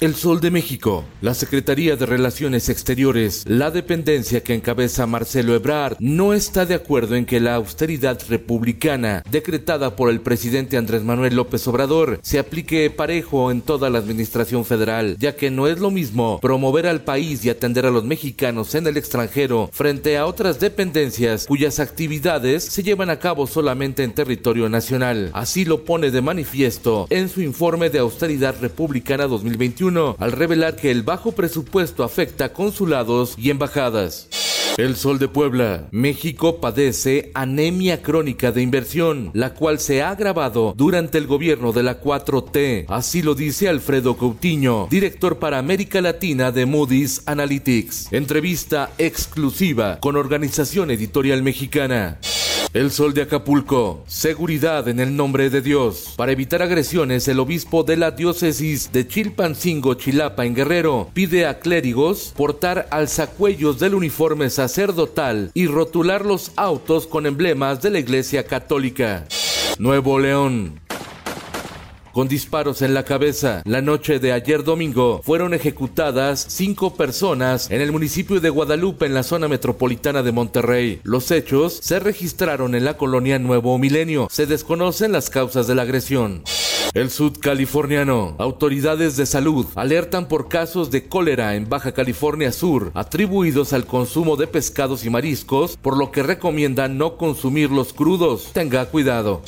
El Sol de México, la Secretaría de Relaciones Exteriores, la dependencia que encabeza Marcelo Ebrard, no está de acuerdo en que la austeridad republicana decretada por el presidente Andrés Manuel López Obrador se aplique parejo en toda la administración federal, ya que no es lo mismo promover al país y atender a los mexicanos en el extranjero frente a otras dependencias cuyas actividades se llevan a cabo solamente en territorio nacional. Así lo pone de manifiesto en su informe de austeridad republicana 2021 al revelar que el bajo presupuesto afecta consulados y embajadas. El Sol de Puebla. México padece anemia crónica de inversión, la cual se ha agravado durante el gobierno de la 4T. Así lo dice Alfredo Coutinho, director para América Latina de Moody's Analytics. Entrevista exclusiva con Organización Editorial Mexicana. El Sol de Acapulco. Seguridad en el nombre de Dios. Para evitar agresiones, el obispo de la diócesis de Chilpancingo, Chilapa, en Guerrero, pide a clérigos portar alzacuellos del uniforme sacerdotal y rotular los autos con emblemas de la Iglesia Católica. Nuevo León con disparos en la cabeza. La noche de ayer domingo fueron ejecutadas cinco personas en el municipio de Guadalupe, en la zona metropolitana de Monterrey. Los hechos se registraron en la colonia Nuevo Milenio. Se desconocen las causas de la agresión. El sudcaliforniano. Autoridades de salud alertan por casos de cólera en Baja California Sur atribuidos al consumo de pescados y mariscos, por lo que recomiendan no consumirlos crudos. Tenga cuidado.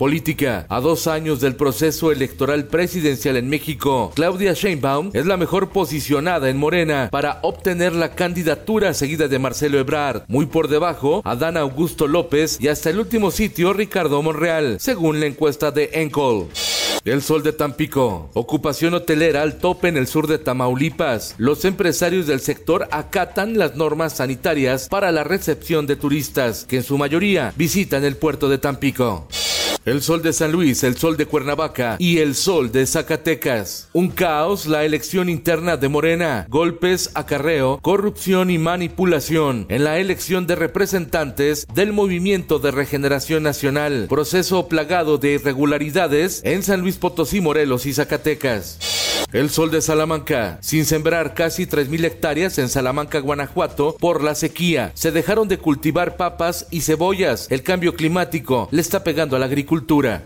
Política. A dos años del proceso electoral presidencial en México, Claudia Sheinbaum es la mejor posicionada en Morena para obtener la candidatura seguida de Marcelo Ebrard, muy por debajo a Dan Augusto López y hasta el último sitio Ricardo Monreal, según la encuesta de Encol. El sol de Tampico. Ocupación hotelera al tope en el sur de Tamaulipas. Los empresarios del sector acatan las normas sanitarias para la recepción de turistas, que en su mayoría visitan el puerto de Tampico el sol de San Luis, el sol de Cuernavaca y el sol de Zacatecas. Un caos, la elección interna de Morena, golpes, acarreo, corrupción y manipulación en la elección de representantes del Movimiento de Regeneración Nacional, proceso plagado de irregularidades en San Luis Potosí, Morelos y Zacatecas. El sol de Salamanca, sin sembrar casi 3.000 hectáreas en Salamanca, Guanajuato, por la sequía. Se dejaron de cultivar papas y cebollas. El cambio climático le está pegando a la agricultura.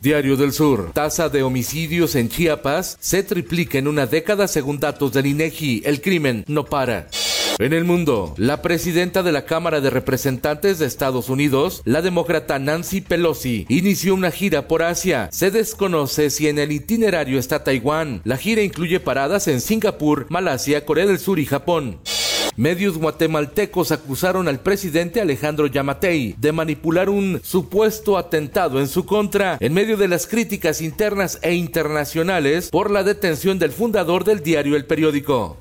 Diario del Sur. Tasa de homicidios en Chiapas se triplica en una década según datos del INEGI. El crimen no para. En el mundo, la presidenta de la Cámara de Representantes de Estados Unidos, la demócrata Nancy Pelosi, inició una gira por Asia. Se desconoce si en el itinerario está Taiwán. La gira incluye paradas en Singapur, Malasia, Corea del Sur y Japón. Medios guatemaltecos acusaron al presidente Alejandro Yamatei de manipular un supuesto atentado en su contra en medio de las críticas internas e internacionales por la detención del fundador del diario El Periódico.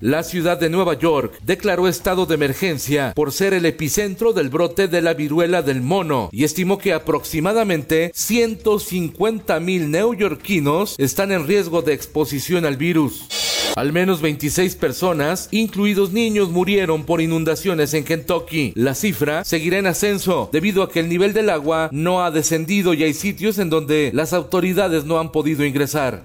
La ciudad de Nueva York declaró estado de emergencia por ser el epicentro del brote de la viruela del mono y estimó que aproximadamente 150 mil neoyorquinos están en riesgo de exposición al virus. Al menos 26 personas, incluidos niños, murieron por inundaciones en Kentucky. La cifra seguirá en ascenso debido a que el nivel del agua no ha descendido y hay sitios en donde las autoridades no han podido ingresar.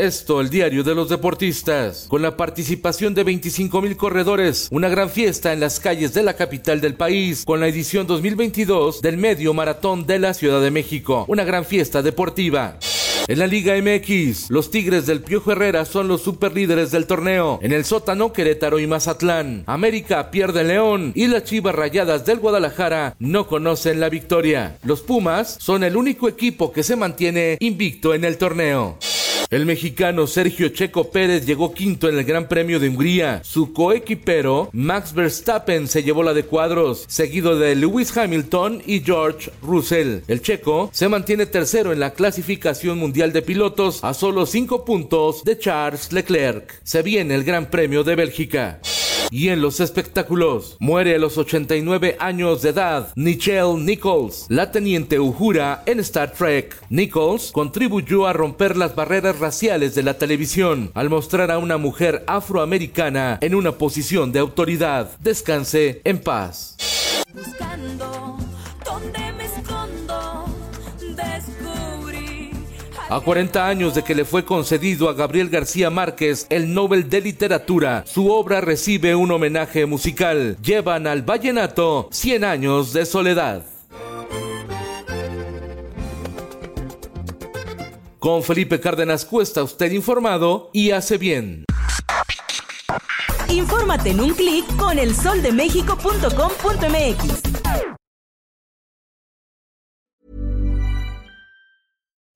Esto, el diario de los deportistas, con la participación de 25 mil corredores, una gran fiesta en las calles de la capital del país, con la edición 2022 del Medio Maratón de la Ciudad de México, una gran fiesta deportiva. En la Liga MX, los Tigres del Piojo Herrera son los superlíderes del torneo. En el sótano, Querétaro y Mazatlán. América pierde León y las Chivas Rayadas del Guadalajara no conocen la victoria. Los Pumas son el único equipo que se mantiene invicto en el torneo. El mexicano Sergio Checo Pérez llegó quinto en el Gran Premio de Hungría. Su coequipero, Max Verstappen, se llevó la de cuadros, seguido de Lewis Hamilton y George Russell. El checo se mantiene tercero en la clasificación mundial de pilotos a solo cinco puntos de Charles Leclerc. Se viene el Gran Premio de Bélgica. Y en los espectáculos, muere a los 89 años de edad Nichelle Nichols, la teniente Uhura en Star Trek. Nichols contribuyó a romper las barreras raciales de la televisión al mostrar a una mujer afroamericana en una posición de autoridad. Descanse en paz. A 40 años de que le fue concedido a Gabriel García Márquez el Nobel de Literatura, su obra recibe un homenaje musical. Llevan al vallenato 100 años de soledad. Con Felipe Cárdenas Cuesta, usted informado y hace bien. Infórmate en un clic con elsoldemexico.com.mx.